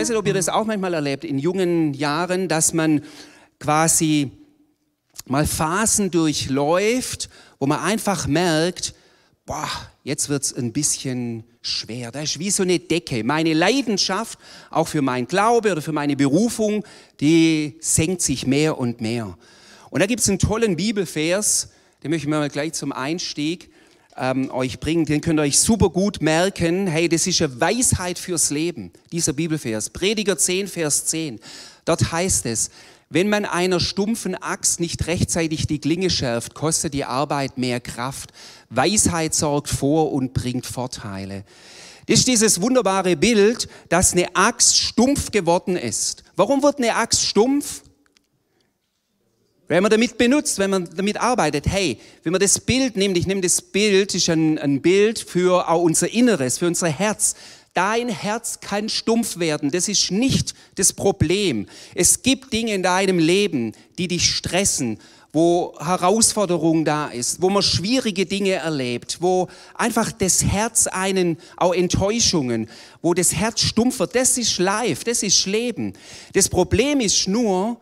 weiß nicht, ob ihr das auch manchmal erlebt, in jungen Jahren, dass man quasi mal Phasen durchläuft, wo man einfach merkt, boah, jetzt wird's ein bisschen schwer. Das ist wie so eine Decke. Meine Leidenschaft, auch für meinen Glaube oder für meine Berufung, die senkt sich mehr und mehr. Und da gibt's einen tollen Bibelvers, den möchte ich mal gleich zum Einstieg ähm, euch bringen. Den könnt ihr euch super gut merken. Hey, das ist eine Weisheit fürs Leben, dieser Bibelvers. Prediger 10, Vers 10. Dort heißt es, wenn man einer stumpfen Axt nicht rechtzeitig die Klinge schärft, kostet die Arbeit mehr Kraft. Weisheit sorgt vor und bringt Vorteile. Das ist dieses wunderbare Bild, dass eine Axt stumpf geworden ist. Warum wird eine Axt stumpf? Wenn man damit benutzt, wenn man damit arbeitet, hey, wenn man das Bild nimmt, ich nehme das Bild, ist ein, ein Bild für auch unser Inneres, für unser Herz. Dein Herz kann stumpf werden. Das ist nicht das Problem. Es gibt Dinge in deinem Leben, die dich stressen, wo Herausforderung da ist, wo man schwierige Dinge erlebt, wo einfach das Herz einen, auch Enttäuschungen, wo das Herz stumpf wird. Das ist live, das ist Leben. Das Problem ist nur,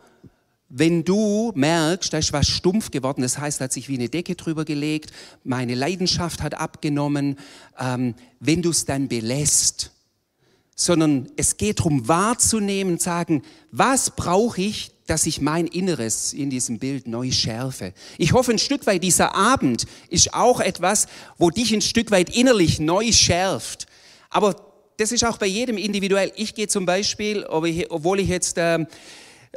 wenn du merkst, da ist was stumpf geworden, das heißt, hat sich wie eine Decke drüber gelegt, meine Leidenschaft hat abgenommen, ähm, wenn du es dann belässt, sondern es geht darum wahrzunehmen, sagen, was brauche ich, dass ich mein Inneres in diesem Bild neu schärfe. Ich hoffe ein Stück weit, dieser Abend ist auch etwas, wo dich ein Stück weit innerlich neu schärft. Aber das ist auch bei jedem individuell. Ich gehe zum Beispiel, obwohl ich jetzt... Ähm,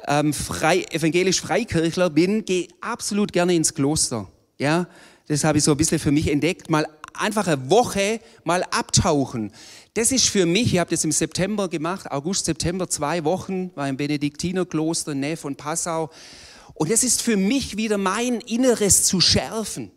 ähm, frei, evangelisch Freikirchler bin, gehe absolut gerne ins Kloster. Ja, das habe ich so ein bisschen für mich entdeckt. Mal einfach eine Woche mal abtauchen. Das ist für mich, ich habe das im September gemacht, August, September, zwei Wochen, war im Benediktinerkloster in Nähe von Passau. Und das ist für mich wieder mein Inneres zu schärfen.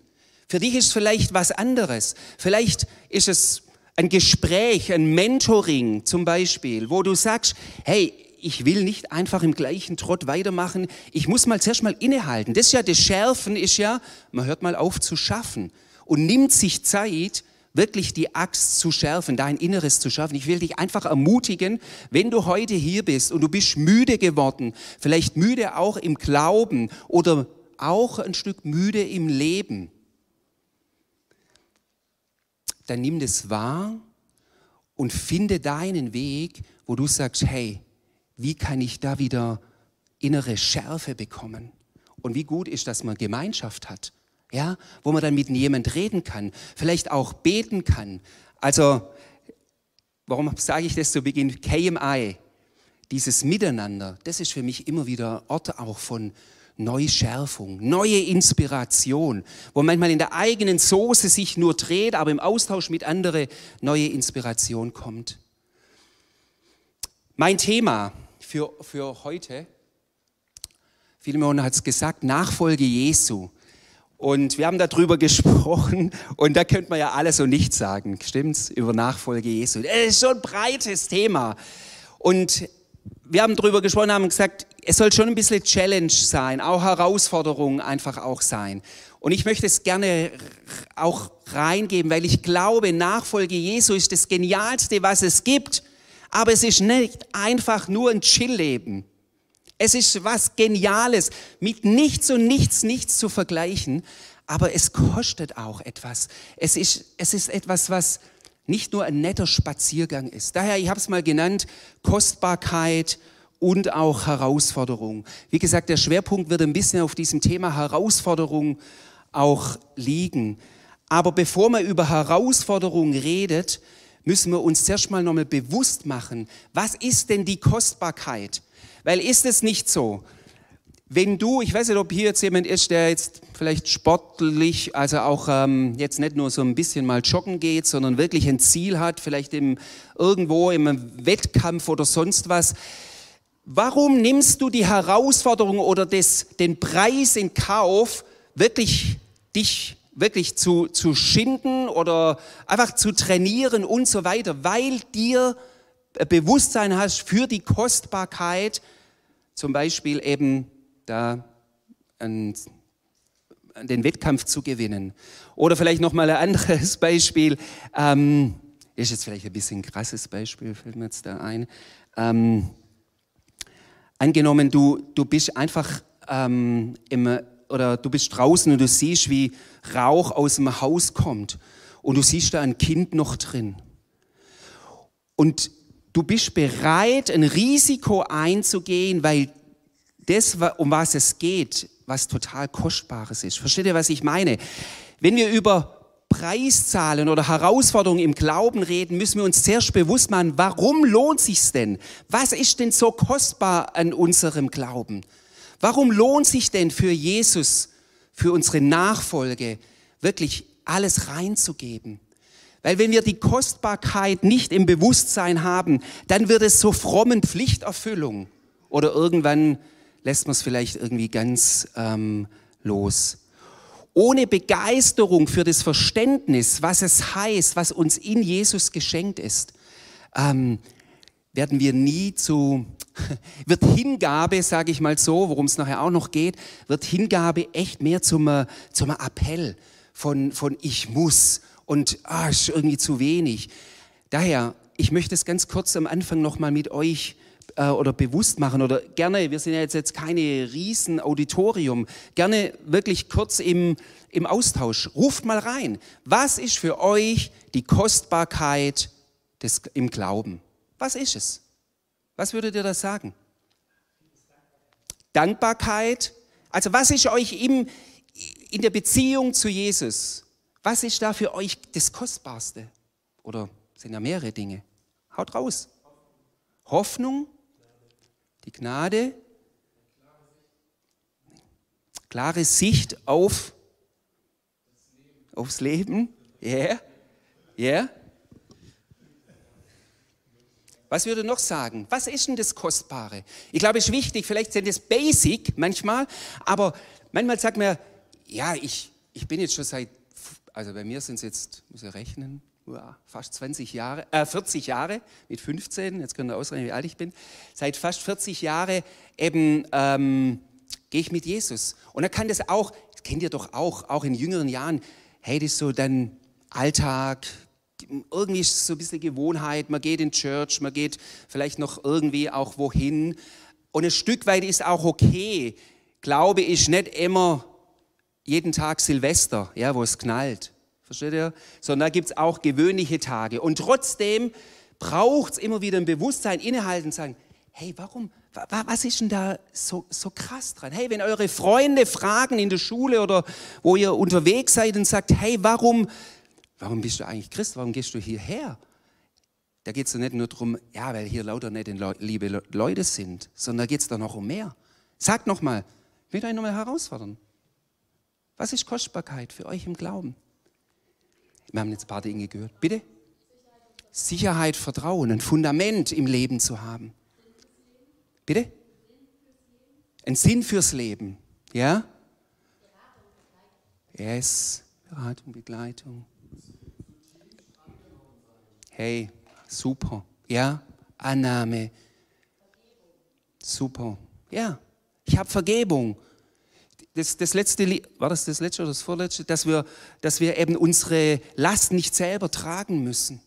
Für dich ist vielleicht was anderes. Vielleicht ist es ein Gespräch, ein Mentoring zum Beispiel, wo du sagst, hey, ich will nicht einfach im gleichen Trott weitermachen. Ich muss mal zuerst mal innehalten. Das ist ja das Schärfen, ist ja, man hört mal auf zu schaffen und nimmt sich Zeit, wirklich die Axt zu schärfen, dein Inneres zu schärfen. Ich will dich einfach ermutigen, wenn du heute hier bist und du bist müde geworden, vielleicht müde auch im Glauben oder auch ein Stück müde im Leben, dann nimm das wahr und finde deinen Weg, wo du sagst, hey, wie kann ich da wieder innere Schärfe bekommen? Und wie gut ist, dass man Gemeinschaft hat, ja, wo man dann mit jemand reden kann, vielleicht auch beten kann. Also, warum sage ich das zu Beginn? KMI, dieses Miteinander, das ist für mich immer wieder Ort auch von Neuschärfung, neue Inspiration, wo manchmal in der eigenen Soße sich nur dreht, aber im Austausch mit anderen neue Inspiration kommt. Mein Thema für, für heute. Philemon hat es gesagt, Nachfolge Jesu. Und wir haben darüber gesprochen und da könnte man ja alles und nichts sagen, stimmt's? Über Nachfolge Jesu. Das ist so ein breites Thema. Und wir haben darüber gesprochen, haben gesagt, es soll schon ein bisschen Challenge sein, auch Herausforderungen einfach auch sein. Und ich möchte es gerne auch reingeben, weil ich glaube, Nachfolge Jesu ist das Genialste, was es gibt. Aber es ist nicht einfach nur ein Chillleben. Es ist was Geniales, mit nichts und nichts, nichts zu vergleichen. Aber es kostet auch etwas. Es ist, es ist etwas, was nicht nur ein netter Spaziergang ist. Daher, ich habe es mal genannt, Kostbarkeit und auch Herausforderung. Wie gesagt, der Schwerpunkt wird ein bisschen auf diesem Thema Herausforderung auch liegen. Aber bevor man über Herausforderung redet, müssen wir uns zuerst mal nochmal bewusst machen, was ist denn die Kostbarkeit? Weil ist es nicht so, wenn du, ich weiß nicht, ob hier jetzt jemand ist, der jetzt vielleicht sportlich, also auch ähm, jetzt nicht nur so ein bisschen mal joggen geht, sondern wirklich ein Ziel hat, vielleicht im, irgendwo im Wettkampf oder sonst was. Warum nimmst du die Herausforderung oder des, den Preis in Kauf, wirklich dich wirklich zu, zu schinden oder einfach zu trainieren und so weiter, weil dir Bewusstsein hast für die Kostbarkeit, zum Beispiel eben da einen, den Wettkampf zu gewinnen. Oder vielleicht noch mal ein anderes Beispiel. Ähm, ist jetzt vielleicht ein bisschen ein krasses Beispiel, fällt mir jetzt da ein. Ähm, angenommen, du, du bist einfach ähm, im, oder du bist draußen und du siehst, wie Rauch aus dem Haus kommt und du siehst da ein Kind noch drin. Und du bist bereit, ein Risiko einzugehen, weil das, um was es geht, was total Kostbares ist. Versteht ihr, was ich meine? Wenn wir über Preiszahlen oder Herausforderungen im Glauben reden, müssen wir uns zuerst bewusst machen, warum lohnt sich's denn? Was ist denn so kostbar an unserem Glauben? Warum lohnt sich denn für Jesus, für unsere Nachfolge wirklich alles reinzugeben? Weil wenn wir die Kostbarkeit nicht im Bewusstsein haben, dann wird es so frommen Pflichterfüllung. Oder irgendwann lässt man es vielleicht irgendwie ganz ähm, los. Ohne Begeisterung für das Verständnis, was es heißt, was uns in Jesus geschenkt ist, ähm, werden wir nie zu, wird Hingabe, sage ich mal so, worum es nachher auch noch geht, wird Hingabe echt mehr zum, äh, zum Appell von, von ich muss und ah, ist irgendwie zu wenig. Daher, ich möchte es ganz kurz am Anfang nochmal mit euch äh, oder bewusst machen oder gerne, wir sind ja jetzt, jetzt keine riesen Auditorium, gerne wirklich kurz im, im Austausch. Ruft mal rein. Was ist für euch die Kostbarkeit des, im Glauben? Was ist es? Was würdet ihr da sagen? Dankbarkeit. Also was ist euch im, in der Beziehung zu Jesus? Was ist da für euch das Kostbarste? Oder sind ja mehrere Dinge? Haut raus. Hoffnung, die Gnade, klare Sicht auf aufs Leben. Ja, yeah. ja. Yeah. Was würde noch sagen? Was ist denn das Kostbare? Ich glaube, es ist wichtig, vielleicht sind es Basic manchmal, aber manchmal sagt man, ja, ich, ich bin jetzt schon seit also bei mir sind es jetzt, muss ich rechnen, fast 20 Jahre, äh, 40 Jahre mit 15, jetzt könnt ihr ausrechnen, wie alt ich bin, seit fast 40 Jahren eben ähm, gehe ich mit Jesus. Und er kann das auch, das kennt ihr doch auch, auch in jüngeren Jahren, hey, das ist so dann Alltag, irgendwie ist es so ein bisschen Gewohnheit, man geht in Church, man geht vielleicht noch irgendwie auch wohin. Und ein Stück weit ist auch okay. Glaube ist nicht immer jeden Tag Silvester, ja, wo es knallt. Versteht ihr? Sondern da gibt es auch gewöhnliche Tage. Und trotzdem braucht es immer wieder ein Bewusstsein, innehalten, sagen, hey, warum, was ist denn da so, so krass dran? Hey, wenn eure Freunde fragen in der Schule oder wo ihr unterwegs seid und sagt, hey, warum, warum bist du eigentlich Christ? Warum gehst du hierher? Da geht es doch nicht nur darum, ja, weil hier lauter nette liebe Leute sind, sondern da geht es doch noch um mehr. Sagt nochmal, ich will euch nochmal herausfordern. Was ist Kostbarkeit für euch im Glauben? Wir haben jetzt ein paar Dinge gehört. Bitte? Sicherheit, Vertrauen, ein Fundament im Leben zu haben. Bitte? Ein Sinn fürs Leben. Ja? Yes. Beratung, Begleitung. Hey, super. Ja? Annahme. Super. Ja. Ich habe Vergebung das, das letzte, war das das letzte oder das vorletzte, dass wir, dass wir eben unsere Last nicht selber tragen müssen.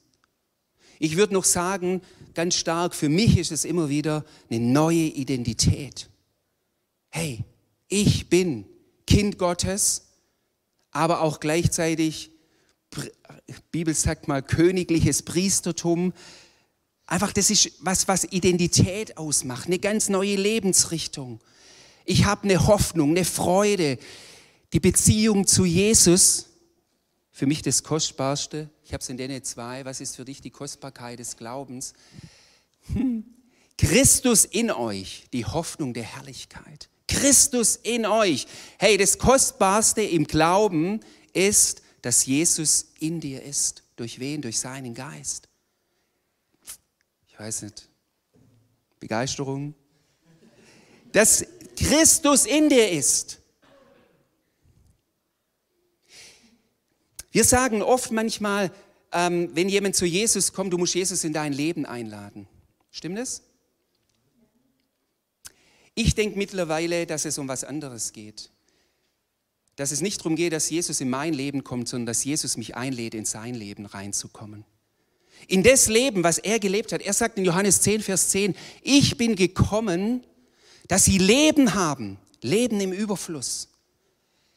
Ich würde noch sagen, ganz stark, für mich ist es immer wieder eine neue Identität. Hey, ich bin Kind Gottes, aber auch gleichzeitig, Bibel sagt mal, königliches Priestertum. Einfach, das ist was, was Identität ausmacht, eine ganz neue Lebensrichtung. Ich habe eine Hoffnung, eine Freude. Die Beziehung zu Jesus, für mich das Kostbarste. Ich habe es in denen zwei. Was ist für dich die Kostbarkeit des Glaubens? Hm. Christus in euch, die Hoffnung der Herrlichkeit. Christus in euch. Hey, das Kostbarste im Glauben ist, dass Jesus in dir ist. Durch wen? Durch seinen Geist. Ich weiß nicht. Begeisterung? Das Christus in dir ist. Wir sagen oft manchmal, ähm, wenn jemand zu Jesus kommt, du musst Jesus in dein Leben einladen. Stimmt das? Ich denke mittlerweile, dass es um was anderes geht. Dass es nicht darum geht, dass Jesus in mein Leben kommt, sondern dass Jesus mich einlädt, in sein Leben reinzukommen. In das Leben, was er gelebt hat. Er sagt in Johannes 10, Vers 10, ich bin gekommen, dass sie Leben haben, Leben im Überfluss.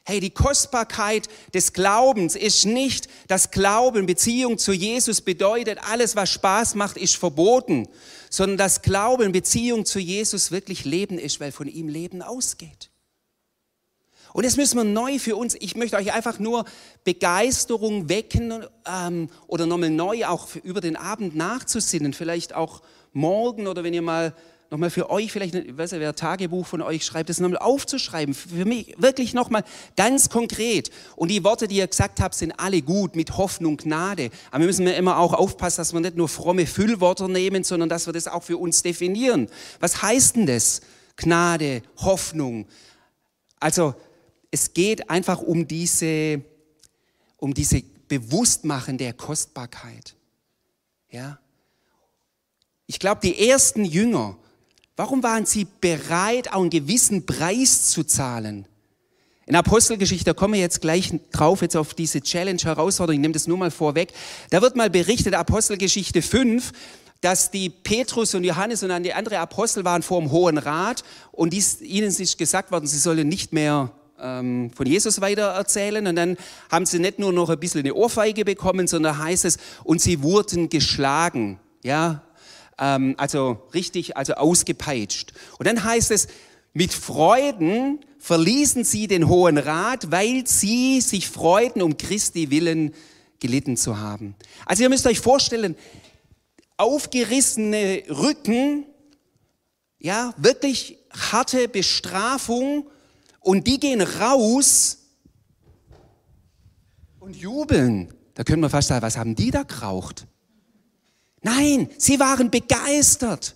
Hey, die Kostbarkeit des Glaubens ist nicht, dass Glauben, Beziehung zu Jesus bedeutet, alles, was Spaß macht, ist verboten, sondern dass Glauben, Beziehung zu Jesus wirklich Leben ist, weil von ihm Leben ausgeht. Und jetzt müssen wir neu für uns, ich möchte euch einfach nur Begeisterung wecken ähm, oder nochmal neu auch für, über den Abend nachzusinnen, vielleicht auch morgen oder wenn ihr mal nochmal für euch, vielleicht, ich weiß nicht, wer Tagebuch von euch schreibt, das nochmal aufzuschreiben. Für mich wirklich nochmal ganz konkret. Und die Worte, die ihr gesagt habt, sind alle gut, mit Hoffnung, Gnade. Aber wir müssen immer auch aufpassen, dass wir nicht nur fromme Füllworte nehmen, sondern dass wir das auch für uns definieren. Was heißt denn das? Gnade, Hoffnung. Also, es geht einfach um diese, um diese Bewusstmachen der Kostbarkeit. Ja? Ich glaube, die ersten Jünger, Warum waren sie bereit, auch einen gewissen Preis zu zahlen? In Apostelgeschichte, da kommen wir jetzt gleich drauf, jetzt auf diese Challenge-Herausforderung, ich nehme das nur mal vorweg. Da wird mal berichtet, Apostelgeschichte 5, dass die Petrus und Johannes und dann die anderen Apostel waren vor dem Hohen Rat und dies, ihnen ist gesagt worden, sie sollen nicht mehr ähm, von Jesus weiter erzählen. Und dann haben sie nicht nur noch ein bisschen eine Ohrfeige bekommen, sondern heißt es, und sie wurden geschlagen. Ja, ähm, also richtig, also ausgepeitscht. Und dann heißt es, mit Freuden verließen sie den Hohen Rat, weil sie sich freuten, um Christi willen gelitten zu haben. Also ihr müsst euch vorstellen, aufgerissene Rücken, ja, wirklich harte Bestrafung und die gehen raus und jubeln. Da können wir fast sagen, was haben die da geraucht? Nein, sie waren begeistert.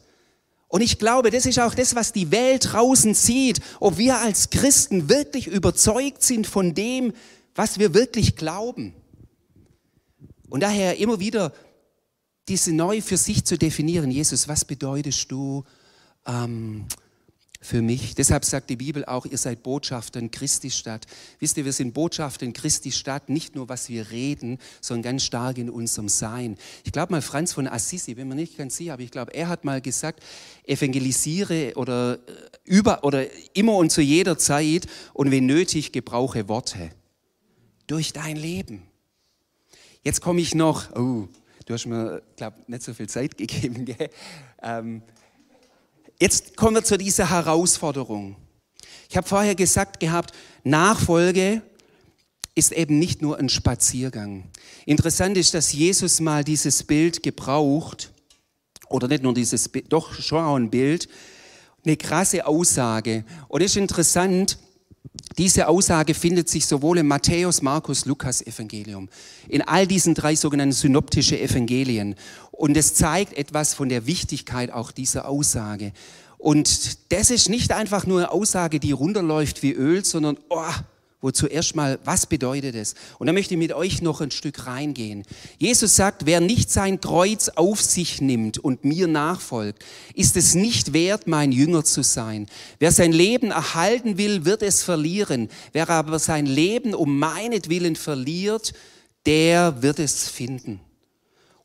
Und ich glaube, das ist auch das, was die Welt draußen sieht, ob wir als Christen wirklich überzeugt sind von dem, was wir wirklich glauben. Und daher immer wieder diese neu für sich zu definieren, Jesus, was bedeutest du? Ähm, für mich. Deshalb sagt die Bibel auch, ihr seid Botschafter in Christi Stadt. Wisst ihr, wir sind Botschafter in Christi Stadt, nicht nur was wir reden, sondern ganz stark in unserem Sein. Ich glaube mal, Franz von Assisi, bin mir nicht ganz sicher, aber ich glaube, er hat mal gesagt, evangelisiere oder äh, über oder immer und zu jeder Zeit und wenn nötig, gebrauche Worte. Durch dein Leben. Jetzt komme ich noch, oh, du hast mir, glaube nicht so viel Zeit gegeben, gell? Ähm, Jetzt kommen wir zu dieser Herausforderung. Ich habe vorher gesagt gehabt, Nachfolge ist eben nicht nur ein Spaziergang. Interessant ist, dass Jesus mal dieses Bild gebraucht, oder nicht nur dieses Bild, doch schon auch ein Bild, eine krasse Aussage. Und es ist interessant, diese Aussage findet sich sowohl im Matthäus, Markus, Lukas Evangelium, in all diesen drei sogenannten synoptische Evangelien. Und es zeigt etwas von der Wichtigkeit auch dieser Aussage. Und das ist nicht einfach nur eine Aussage, die runterläuft wie Öl, sondern, oh, Wozu erstmal, was bedeutet es? Und da möchte ich mit euch noch ein Stück reingehen. Jesus sagt, wer nicht sein Kreuz auf sich nimmt und mir nachfolgt, ist es nicht wert, mein Jünger zu sein. Wer sein Leben erhalten will, wird es verlieren. Wer aber sein Leben um meinetwillen verliert, der wird es finden.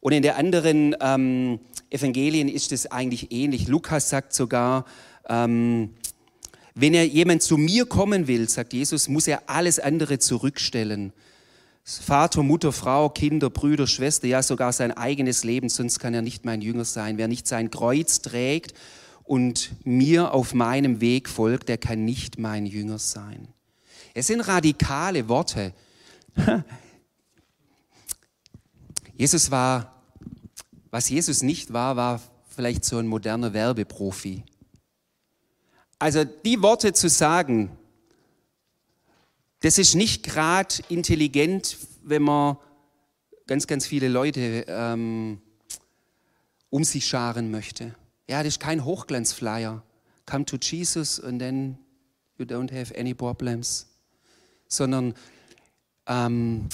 Und in den anderen ähm, Evangelien ist es eigentlich ähnlich. Lukas sagt sogar, ähm, wenn er jemand zu mir kommen will, sagt Jesus, muss er alles andere zurückstellen. Vater, Mutter, Frau, Kinder, Brüder, Schwester, ja sogar sein eigenes Leben, sonst kann er nicht mein Jünger sein. Wer nicht sein Kreuz trägt und mir auf meinem Weg folgt, der kann nicht mein Jünger sein. Es sind radikale Worte. Jesus war, was Jesus nicht war, war vielleicht so ein moderner Werbeprofi. Also die Worte zu sagen, das ist nicht gerade intelligent, wenn man ganz, ganz viele Leute ähm, um sich scharen möchte. Ja, das ist kein Hochglanzflyer. Come to Jesus and then you don't have any problems. Sondern ähm,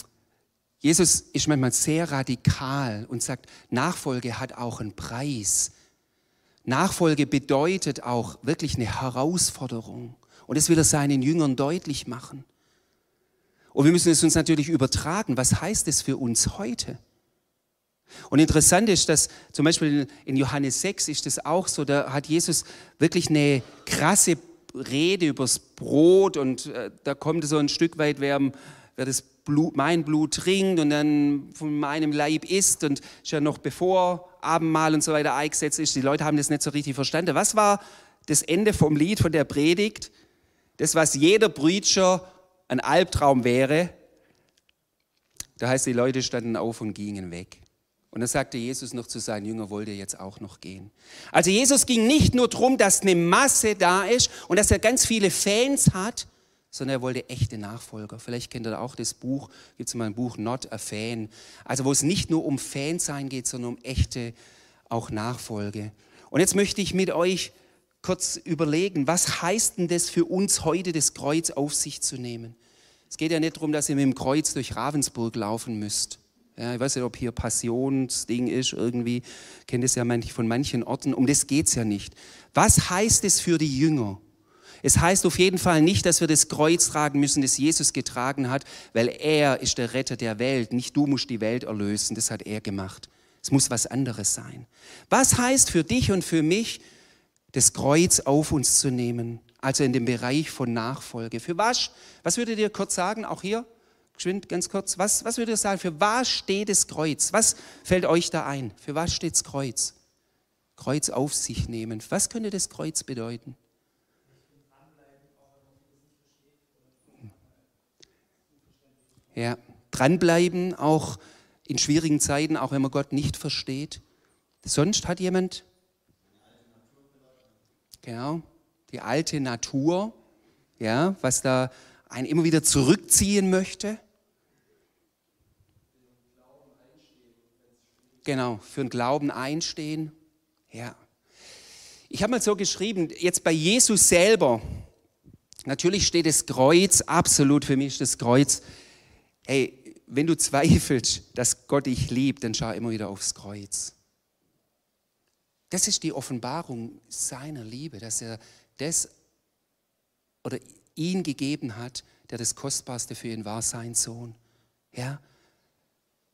Jesus ist manchmal sehr radikal und sagt, Nachfolge hat auch einen Preis. Nachfolge bedeutet auch wirklich eine Herausforderung. Und das will er seinen Jüngern deutlich machen. Und wir müssen es uns natürlich übertragen. Was heißt es für uns heute? Und interessant ist, dass zum Beispiel in Johannes 6 ist das auch so, da hat Jesus wirklich eine krasse Rede übers Brot und äh, da kommt so ein Stück weit, wer, wer das Blut, mein Blut trinkt und dann von meinem Leib isst und ja noch bevor Abendmahl und so weiter eingesetzt ist. Die Leute haben das nicht so richtig verstanden. Was war das Ende vom Lied, von der Predigt? Das, was jeder Preacher ein Albtraum wäre. Da heißt, die Leute standen auf und gingen weg. Und dann sagte Jesus noch zu seinen Jüngern, wollt ihr jetzt auch noch gehen? Also Jesus ging nicht nur darum, dass eine Masse da ist und dass er ganz viele Fans hat, sondern er wollte echte Nachfolger. Vielleicht kennt ihr auch das Buch, gibt es mal ein Buch, Not a Fan. Also wo es nicht nur um Fansein geht, sondern um echte auch Nachfolge. Und jetzt möchte ich mit euch kurz überlegen, was heißt denn das für uns heute, das Kreuz auf sich zu nehmen? Es geht ja nicht darum, dass ihr mit dem Kreuz durch Ravensburg laufen müsst. Ja, ich weiß nicht, ob hier Passionsding ist irgendwie, kennt es ja manch, von manchen Orten. Um das geht es ja nicht. Was heißt es für die Jünger? Es heißt auf jeden Fall nicht, dass wir das Kreuz tragen müssen, das Jesus getragen hat, weil er ist der Retter der Welt. Nicht du musst die Welt erlösen, das hat er gemacht. Es muss was anderes sein. Was heißt für dich und für mich, das Kreuz auf uns zu nehmen? Also in dem Bereich von Nachfolge. Für was? Was würdet ihr kurz sagen, auch hier? Geschwind, ganz kurz. Was, was würdet ihr sagen? Für was steht das Kreuz? Was fällt euch da ein? Für was steht das Kreuz? Kreuz auf sich nehmen. Was könnte das Kreuz bedeuten? Ja, dranbleiben, auch in schwierigen Zeiten, auch wenn man Gott nicht versteht. Sonst hat jemand? Genau, die alte Natur, ja, was da einen immer wieder zurückziehen möchte. Genau, für den Glauben einstehen. Ja. Ich habe mal so geschrieben, jetzt bei Jesus selber, natürlich steht das Kreuz, absolut für mich das Kreuz, hey, wenn du zweifelst, dass Gott dich liebt, dann schau immer wieder aufs Kreuz. Das ist die Offenbarung seiner Liebe, dass er das oder ihn gegeben hat, der das Kostbarste für ihn war, sein Sohn. Ja,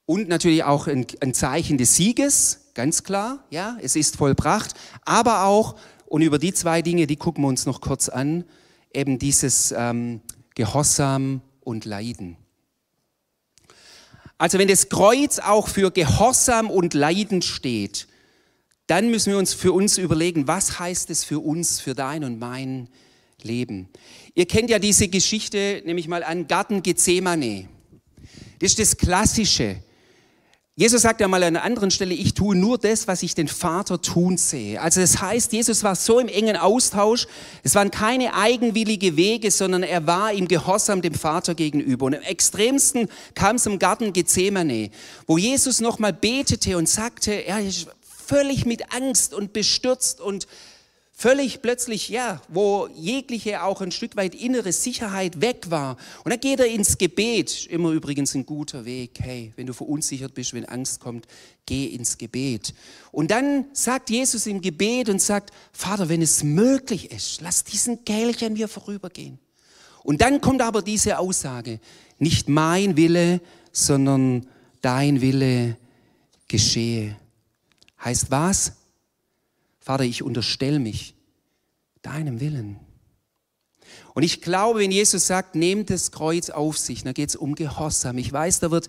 und natürlich auch ein, ein Zeichen des Sieges, ganz klar, ja, es ist vollbracht, aber auch, und über die zwei Dinge, die gucken wir uns noch kurz an, eben dieses ähm, Gehorsam und Leiden. Also wenn das Kreuz auch für Gehorsam und Leiden steht, dann müssen wir uns für uns überlegen, was heißt es für uns, für dein und mein Leben. Ihr kennt ja diese Geschichte, nämlich mal an Garten Gethsemane. Das ist das Klassische. Jesus sagt ja mal an einer anderen Stelle, ich tue nur das, was ich den Vater tun sehe. Also das heißt, Jesus war so im engen Austausch, es waren keine eigenwillige Wege, sondern er war im Gehorsam dem Vater gegenüber. Und im extremsten kam es im Garten Gethsemane, wo Jesus nochmal betete und sagte, er ist völlig mit Angst und bestürzt und völlig plötzlich, ja, wo jegliche auch ein Stück weit innere Sicherheit weg war. Und dann geht er ins Gebet, immer übrigens ein guter Weg. Hey, wenn du verunsichert bist, wenn Angst kommt, geh ins Gebet. Und dann sagt Jesus im Gebet und sagt, Vater, wenn es möglich ist, lass diesen Kelch an mir vorübergehen. Und dann kommt aber diese Aussage, nicht mein Wille, sondern dein Wille geschehe. Heißt was? Vater, ich unterstelle mich deinem Willen. Und ich glaube, wenn Jesus sagt, nehmt das Kreuz auf sich, da geht es um Gehorsam. Ich weiß, da wird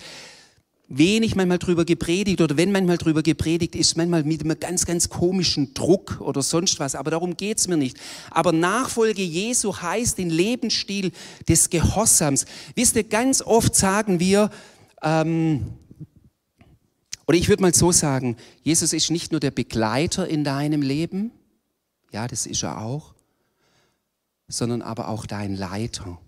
wenig manchmal drüber gepredigt oder wenn manchmal drüber gepredigt ist, manchmal mit einem ganz, ganz komischen Druck oder sonst was. Aber darum geht es mir nicht. Aber Nachfolge Jesu heißt den Lebensstil des Gehorsams. Wisst ihr, ganz oft sagen wir, ähm, oder ich würde mal so sagen, Jesus ist nicht nur der Begleiter in deinem Leben, ja, das ist er auch, sondern aber auch dein Leiter.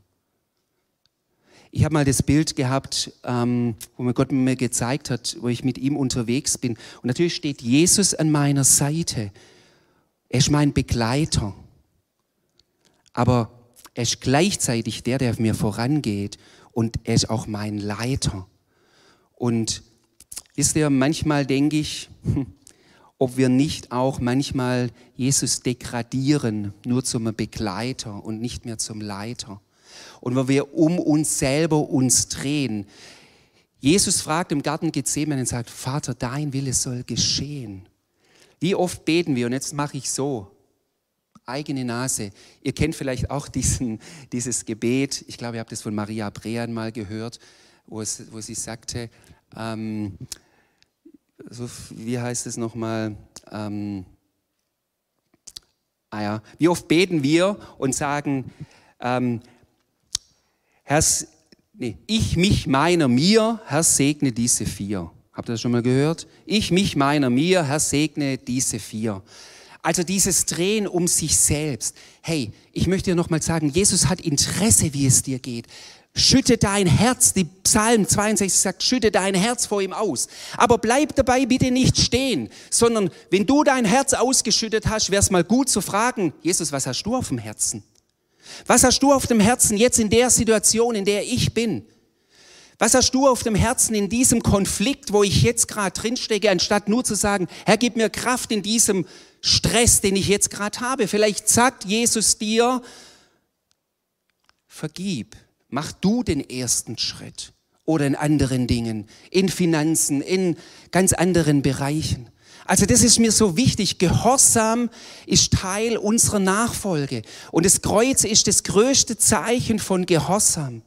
Ich habe mal das Bild gehabt, ähm, wo mir Gott mir gezeigt hat, wo ich mit ihm unterwegs bin. Und natürlich steht Jesus an meiner Seite. Er ist mein Begleiter. Aber er ist gleichzeitig der, der mir vorangeht. Und er ist auch mein Leiter. Und Wisst ihr, manchmal denke ich, ob wir nicht auch manchmal Jesus degradieren, nur zum Begleiter und nicht mehr zum Leiter. Und wenn wir um uns selber uns drehen. Jesus fragt im Garten Gethsemane und sagt, Vater, dein Wille soll geschehen. Wie oft beten wir, und jetzt mache ich so, eigene Nase. Ihr kennt vielleicht auch diesen, dieses Gebet, ich glaube, ihr habt es von Maria Brean mal gehört, wo, es, wo sie sagte, ähm, so, wie heißt es nochmal? Ähm, ah ja, wie oft beten wir und sagen, ähm, Herr, nee, ich, mich, meiner, mir, Herr, segne diese vier. Habt ihr das schon mal gehört? Ich, mich, meiner, mir, Herr, segne diese vier. Also dieses Drehen um sich selbst. Hey, ich möchte dir nochmal sagen, Jesus hat Interesse, wie es dir geht. Schütte dein Herz, die Psalm 62 sagt, schütte dein Herz vor ihm aus. Aber bleib dabei bitte nicht stehen, sondern wenn du dein Herz ausgeschüttet hast, wäre es mal gut zu fragen, Jesus, was hast du auf dem Herzen? Was hast du auf dem Herzen jetzt in der Situation, in der ich bin? Was hast du auf dem Herzen in diesem Konflikt, wo ich jetzt gerade drinstecke, anstatt nur zu sagen, Herr, gib mir Kraft in diesem Stress, den ich jetzt gerade habe? Vielleicht sagt Jesus dir, vergib Mach du den ersten Schritt oder in anderen Dingen, in Finanzen, in ganz anderen Bereichen. Also das ist mir so wichtig. Gehorsam ist Teil unserer Nachfolge. Und das Kreuz ist das größte Zeichen von Gehorsam.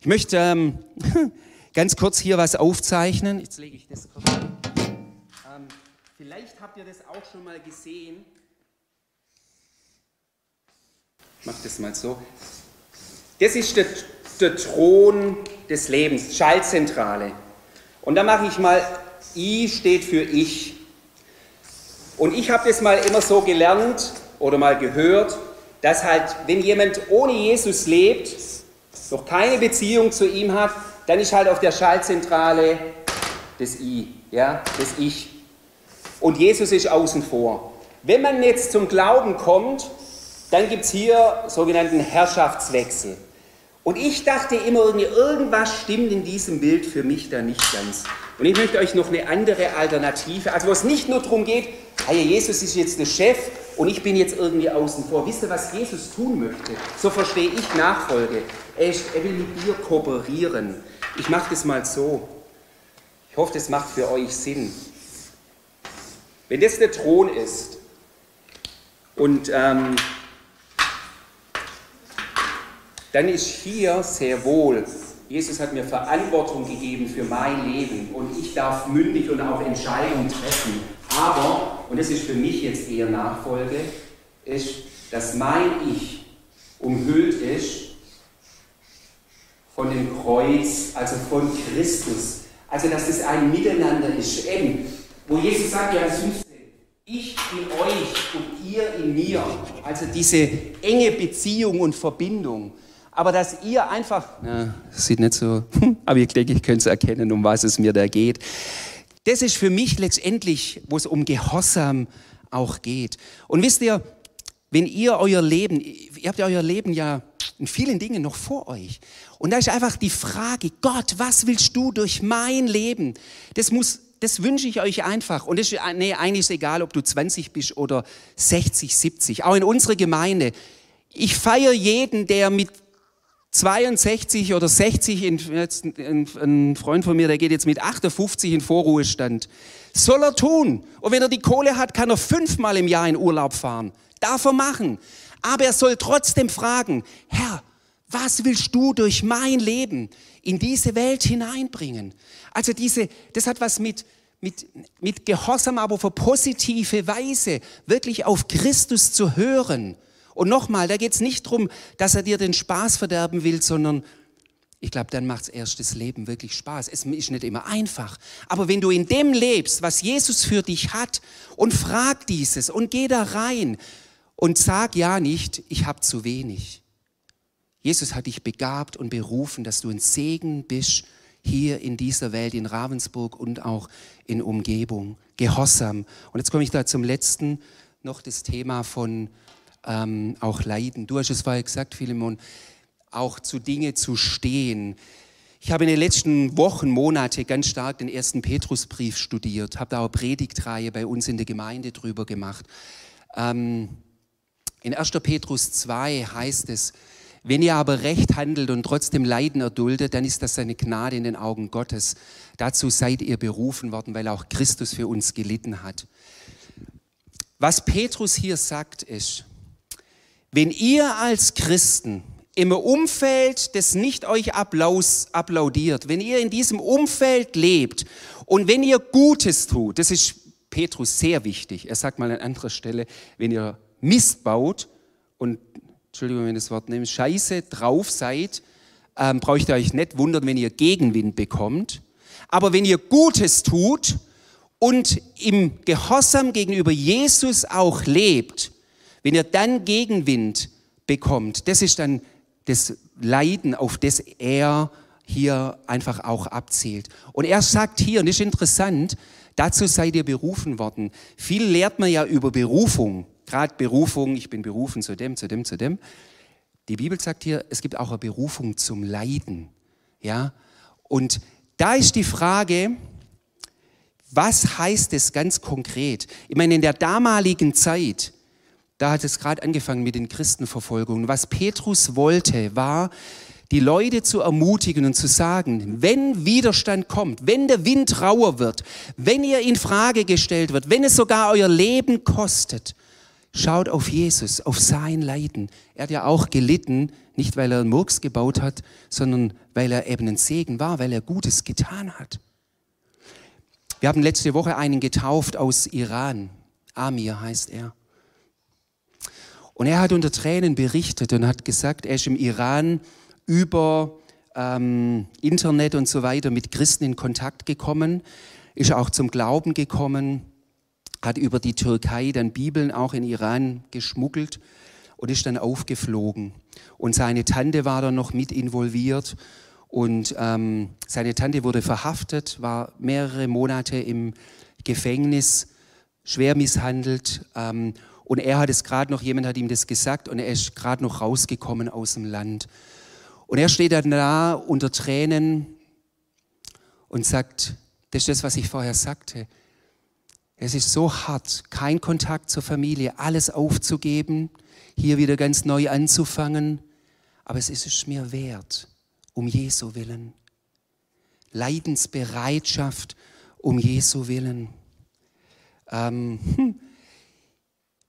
Ich möchte ähm, ganz kurz hier was aufzeichnen. Jetzt lege ich das kurz an. Ähm, vielleicht habt ihr das auch schon mal gesehen. Ich mache das mal so. Das ist der der Thron des Lebens, Schaltzentrale. Und da mache ich mal, I steht für ich. Und ich habe das mal immer so gelernt oder mal gehört, dass halt, wenn jemand ohne Jesus lebt, noch keine Beziehung zu ihm hat, dann ist halt auf der Schaltzentrale das I, ja, das Ich. Und Jesus ist außen vor. Wenn man jetzt zum Glauben kommt, dann gibt es hier sogenannten Herrschaftswechsel. Und ich dachte immer, irgendwas stimmt in diesem Bild für mich da nicht ganz. Und ich möchte euch noch eine andere Alternative, also wo es nicht nur darum geht, hey, Jesus ist jetzt der Chef und ich bin jetzt irgendwie außen vor. Wisst ihr, was Jesus tun möchte? So verstehe ich Nachfolge. Er, ist, er will mit dir kooperieren. Ich mache das mal so. Ich hoffe, das macht für euch Sinn. Wenn das der Thron ist und ähm, dann ist hier sehr wohl, Jesus hat mir Verantwortung gegeben für mein Leben und ich darf mündig und auch Entscheidungen treffen. Aber, und das ist für mich jetzt eher Nachfolge, ist, dass mein Ich umhüllt ist von dem Kreuz, also von Christus. Also, dass es ein Miteinander ist. Eben, wo Jesus sagt, ja, 15, ich in euch und ihr in mir. Also diese enge Beziehung und Verbindung aber dass ihr einfach, ja, sieht nicht so, aber ich denke, ich könnte es erkennen, um was es mir da geht. Das ist für mich letztendlich, wo es um Gehorsam auch geht. Und wisst ihr, wenn ihr euer Leben, ihr habt ja euer Leben ja in vielen Dingen noch vor euch. Und da ist einfach die Frage, Gott, was willst du durch mein Leben? Das muss, das wünsche ich euch einfach. Und das ist, nee, eigentlich ist egal, ob du 20 bist oder 60, 70. Auch in unserer Gemeinde. Ich feiere jeden, der mit 62 oder 60, in, jetzt ein, Freund von mir, der geht jetzt mit 58 in Vorruhestand. Soll er tun. Und wenn er die Kohle hat, kann er fünfmal im Jahr in Urlaub fahren. Darf er machen. Aber er soll trotzdem fragen, Herr, was willst du durch mein Leben in diese Welt hineinbringen? Also diese, das hat was mit, mit, mit Gehorsam, aber auf positive Weise, wirklich auf Christus zu hören und nochmal, da geht es nicht darum, dass er dir den Spaß verderben will, sondern ich glaube, dann macht erst das Leben wirklich Spaß. Es ist nicht immer einfach. Aber wenn du in dem lebst, was Jesus für dich hat, und frag dieses und geh da rein und sag ja nicht, ich habe zu wenig. Jesus hat dich begabt und berufen, dass du ein Segen bist hier in dieser Welt, in Ravensburg und auch in Umgebung. Gehorsam. Und jetzt komme ich da zum letzten noch das Thema von ähm, auch leiden. Du hast es vorher gesagt, Philemon, auch zu Dinge zu stehen. Ich habe in den letzten Wochen, Monate ganz stark den ersten Petrusbrief studiert, habe da auch Predigtreihe bei uns in der Gemeinde drüber gemacht. Ähm, in 1. Petrus 2 heißt es, Wenn ihr aber recht handelt und trotzdem Leiden erduldet, dann ist das eine Gnade in den Augen Gottes. Dazu seid ihr berufen worden, weil auch Christus für uns gelitten hat. Was Petrus hier sagt, ist, wenn ihr als Christen im Umfeld, das nicht euch Applaus, applaudiert, wenn ihr in diesem Umfeld lebt und wenn ihr Gutes tut, das ist Petrus sehr wichtig. Er sagt mal an anderer Stelle, wenn ihr missbaut und Entschuldigung, wenn ich das Wort nehme, Scheiße drauf seid, ähm, braucht ihr euch nicht wundern, wenn ihr Gegenwind bekommt. Aber wenn ihr Gutes tut und im Gehorsam gegenüber Jesus auch lebt, wenn ihr dann Gegenwind bekommt, das ist dann das Leiden, auf das er hier einfach auch abzielt. Und er sagt hier, und das ist interessant, dazu seid ihr berufen worden. Viel lehrt man ja über Berufung gerade Berufung, ich bin berufen zu dem, zu dem, zu dem. Die Bibel sagt hier, es gibt auch eine Berufung zum Leiden. Ja? Und da ist die Frage, was heißt es ganz konkret? Ich meine, in der damaligen Zeit, da hat es gerade angefangen mit den Christenverfolgungen. Was Petrus wollte, war, die Leute zu ermutigen und zu sagen, wenn Widerstand kommt, wenn der Wind rauer wird, wenn ihr in Frage gestellt wird, wenn es sogar euer Leben kostet, Schaut auf Jesus, auf sein Leiden. Er hat ja auch gelitten, nicht weil er einen Murks gebaut hat, sondern weil er eben ein Segen war, weil er Gutes getan hat. Wir haben letzte Woche einen getauft aus Iran. Amir heißt er. Und er hat unter Tränen berichtet und hat gesagt, er ist im Iran über ähm, Internet und so weiter mit Christen in Kontakt gekommen, ist auch zum Glauben gekommen hat über die Türkei dann Bibeln auch in Iran geschmuggelt und ist dann aufgeflogen. Und seine Tante war da noch mit involviert und ähm, seine Tante wurde verhaftet, war mehrere Monate im Gefängnis, schwer misshandelt. Ähm, und er hat es gerade noch, jemand hat ihm das gesagt und er ist gerade noch rausgekommen aus dem Land. Und er steht dann da unter Tränen und sagt, das ist das, was ich vorher sagte. Es ist so hart, kein Kontakt zur Familie, alles aufzugeben, hier wieder ganz neu anzufangen. Aber es ist es mir wert, um Jesu willen. Leidensbereitschaft um Jesu willen. Ähm, hm.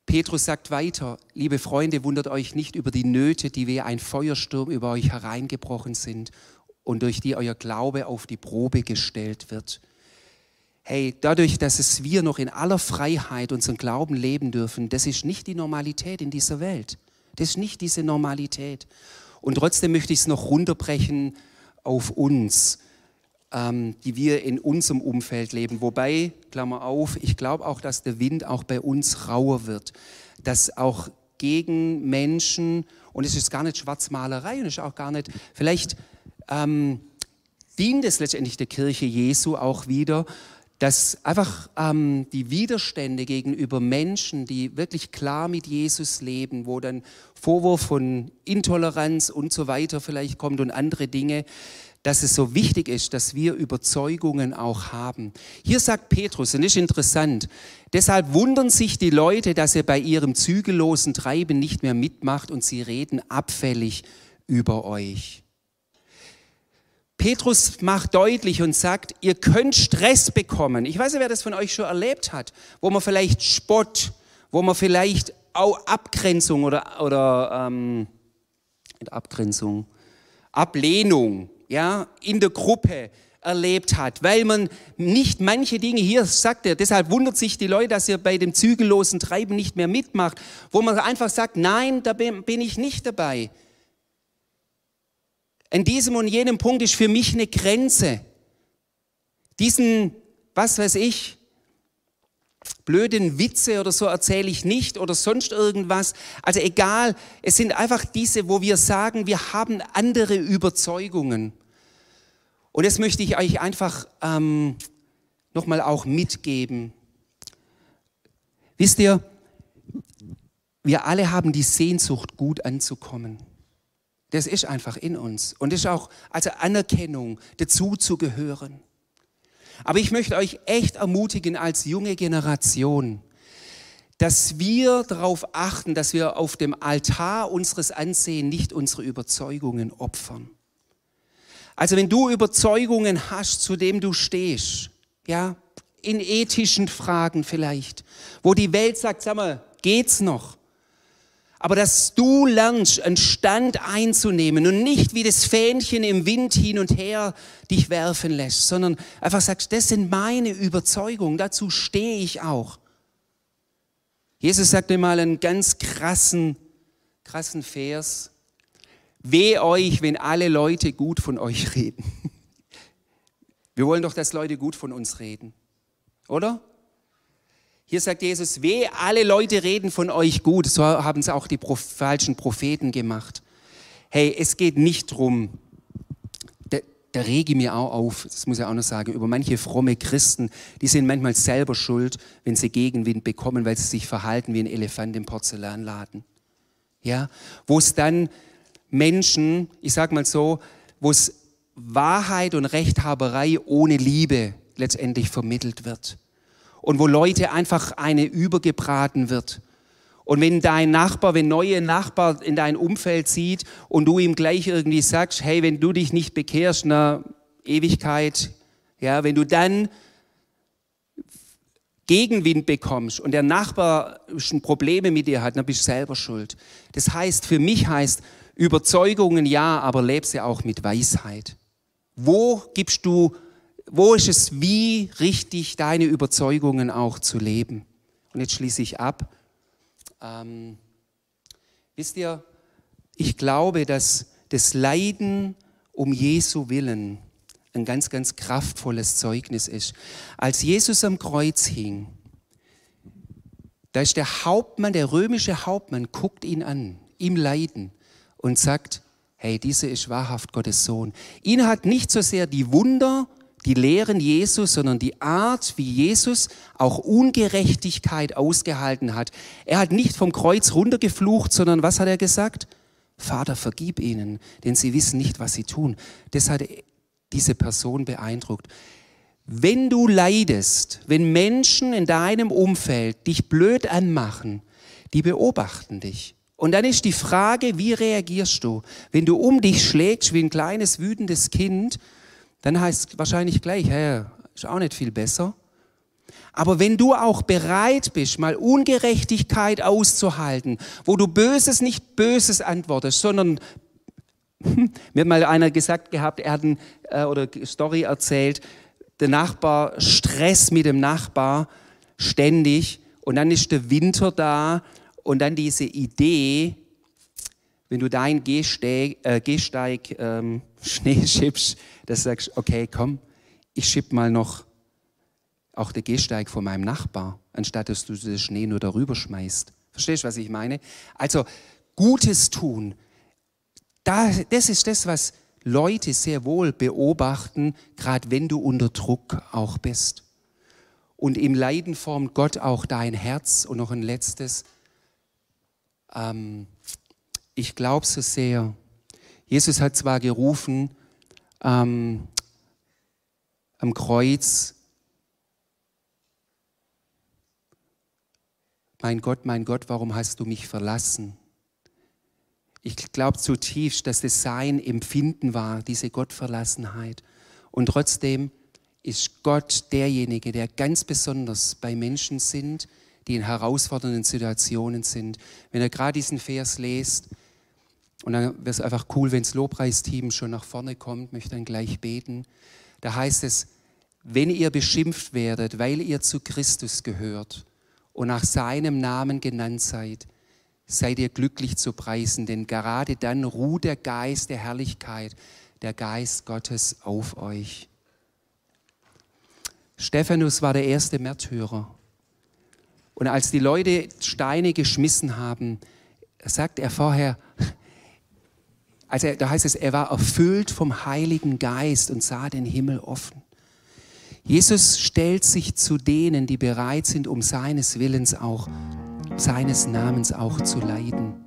Petrus sagt weiter, liebe Freunde, wundert euch nicht über die Nöte, die wie ein Feuersturm über euch hereingebrochen sind und durch die euer Glaube auf die Probe gestellt wird hey, dadurch, dass es wir noch in aller Freiheit unseren Glauben leben dürfen, das ist nicht die Normalität in dieser Welt. Das ist nicht diese Normalität. Und trotzdem möchte ich es noch runterbrechen auf uns, ähm, die wir in unserem Umfeld leben. Wobei, Klammer auf, ich glaube auch, dass der Wind auch bei uns rauer wird. Dass auch gegen Menschen, und es ist gar nicht Schwarzmalerei und es ist auch gar nicht, vielleicht ähm, dient es letztendlich der Kirche Jesu auch wieder, dass einfach ähm, die Widerstände gegenüber Menschen, die wirklich klar mit Jesus leben, wo dann Vorwurf von Intoleranz und so weiter vielleicht kommt und andere Dinge, dass es so wichtig ist, dass wir Überzeugungen auch haben. Hier sagt Petrus, und das ist interessant, deshalb wundern sich die Leute, dass er bei ihrem zügellosen Treiben nicht mehr mitmacht und sie reden abfällig über euch. Petrus macht deutlich und sagt, ihr könnt Stress bekommen. Ich weiß nicht, wer das von euch schon erlebt hat, wo man vielleicht Spott, wo man vielleicht auch Abgrenzung oder, oder ähm, Abgrenzung, Ablehnung ja, in der Gruppe erlebt hat, weil man nicht manche Dinge, hier sagt er, deshalb wundert sich die Leute, dass ihr bei dem zügellosen Treiben nicht mehr mitmacht, wo man einfach sagt, nein, da bin ich nicht dabei. An diesem und jenem Punkt ist für mich eine Grenze. Diesen, was weiß ich, blöden Witze oder so erzähle ich nicht oder sonst irgendwas. Also egal, es sind einfach diese, wo wir sagen, wir haben andere Überzeugungen. Und das möchte ich euch einfach ähm, nochmal auch mitgeben. Wisst ihr, wir alle haben die Sehnsucht, gut anzukommen. Das ist einfach in uns. Und das ist auch als Anerkennung, dazu zu gehören. Aber ich möchte euch echt ermutigen als junge Generation, dass wir darauf achten, dass wir auf dem Altar unseres Ansehens nicht unsere Überzeugungen opfern. Also wenn du Überzeugungen hast, zu dem du stehst, ja, in ethischen Fragen vielleicht, wo die Welt sagt, sag mal, geht's noch? Aber dass du lernst, einen Stand einzunehmen und nicht wie das Fähnchen im Wind hin und her dich werfen lässt, sondern einfach sagst, das sind meine Überzeugungen, dazu stehe ich auch. Jesus sagte mal einen ganz krassen, krassen Vers. Weh euch, wenn alle Leute gut von euch reden. Wir wollen doch, dass Leute gut von uns reden, oder? Hier sagt Jesus, weh, alle Leute reden von euch gut. So haben es auch die falschen Propheten gemacht. Hey, es geht nicht drum, da, da rege ich mir auch auf, das muss ich auch noch sagen, über manche fromme Christen, die sind manchmal selber schuld, wenn sie Gegenwind bekommen, weil sie sich verhalten wie ein Elefant im Porzellanladen. Ja, wo es dann Menschen, ich sag mal so, wo es Wahrheit und Rechthaberei ohne Liebe letztendlich vermittelt wird. Und wo Leute einfach eine übergebraten wird. Und wenn dein Nachbar, wenn neue Nachbar in dein Umfeld sieht und du ihm gleich irgendwie sagst, hey, wenn du dich nicht bekehrst, na, Ewigkeit, ja, wenn du dann Gegenwind bekommst und der Nachbar schon Probleme mit dir hat, dann bist du selber schuld. Das heißt, für mich heißt, Überzeugungen ja, aber lebst sie auch mit Weisheit. Wo gibst du, wo ist es wie richtig, deine Überzeugungen auch zu leben? Und jetzt schließe ich ab. Ähm, wisst ihr, ich glaube, dass das Leiden um Jesu Willen ein ganz, ganz kraftvolles Zeugnis ist. Als Jesus am Kreuz hing, da ist der Hauptmann, der römische Hauptmann, guckt ihn an, ihm Leiden und sagt, hey, dieser ist wahrhaft Gottes Sohn. Ihn hat nicht so sehr die Wunder, die Lehren Jesus, sondern die Art, wie Jesus auch Ungerechtigkeit ausgehalten hat. Er hat nicht vom Kreuz runtergeflucht, sondern was hat er gesagt? Vater, vergib ihnen, denn sie wissen nicht, was sie tun. Das hat diese Person beeindruckt. Wenn du leidest, wenn Menschen in deinem Umfeld dich blöd anmachen, die beobachten dich. Und dann ist die Frage, wie reagierst du? Wenn du um dich schlägst wie ein kleines wütendes Kind, dann heißt es wahrscheinlich gleich, hey, ist auch nicht viel besser. Aber wenn du auch bereit bist, mal Ungerechtigkeit auszuhalten, wo du Böses nicht Böses antwortest, sondern mir hat mal einer gesagt gehabt, er hat eine äh, oder Story erzählt, der Nachbar Stress mit dem Nachbar ständig und dann ist der Winter da und dann diese Idee, wenn du deinen Gehsteig, äh, Gehsteig ähm, Schnee schiebst, dass du sagst, okay, komm, ich schieb mal noch auch den Gehsteig von meinem Nachbar, anstatt dass du den Schnee nur darüber schmeißt. Verstehst du, was ich meine? Also Gutes tun, das ist das, was Leute sehr wohl beobachten, gerade wenn du unter Druck auch bist. Und im Leiden formt Gott auch dein Herz. Und noch ein letztes, ähm, ich glaube so sehr, Jesus hat zwar gerufen ähm, am Kreuz, mein Gott, mein Gott, warum hast du mich verlassen? Ich glaube zutiefst, dass das sein Empfinden war, diese Gottverlassenheit. Und trotzdem ist Gott derjenige, der ganz besonders bei Menschen sind, die in herausfordernden Situationen sind. Wenn er gerade diesen Vers lest, und dann wäre es einfach cool, wenn das Lobpreisteam schon nach vorne kommt, möchte dann gleich beten. Da heißt es, wenn ihr beschimpft werdet, weil ihr zu Christus gehört und nach seinem Namen genannt seid, seid ihr glücklich zu preisen, denn gerade dann ruht der Geist der Herrlichkeit, der Geist Gottes auf euch. Stephanus war der erste Märtyrer. Und als die Leute Steine geschmissen haben, sagt er vorher, also da heißt es, er war erfüllt vom Heiligen Geist und sah den Himmel offen. Jesus stellt sich zu denen, die bereit sind, um seines Willens auch, seines Namens auch zu leiden.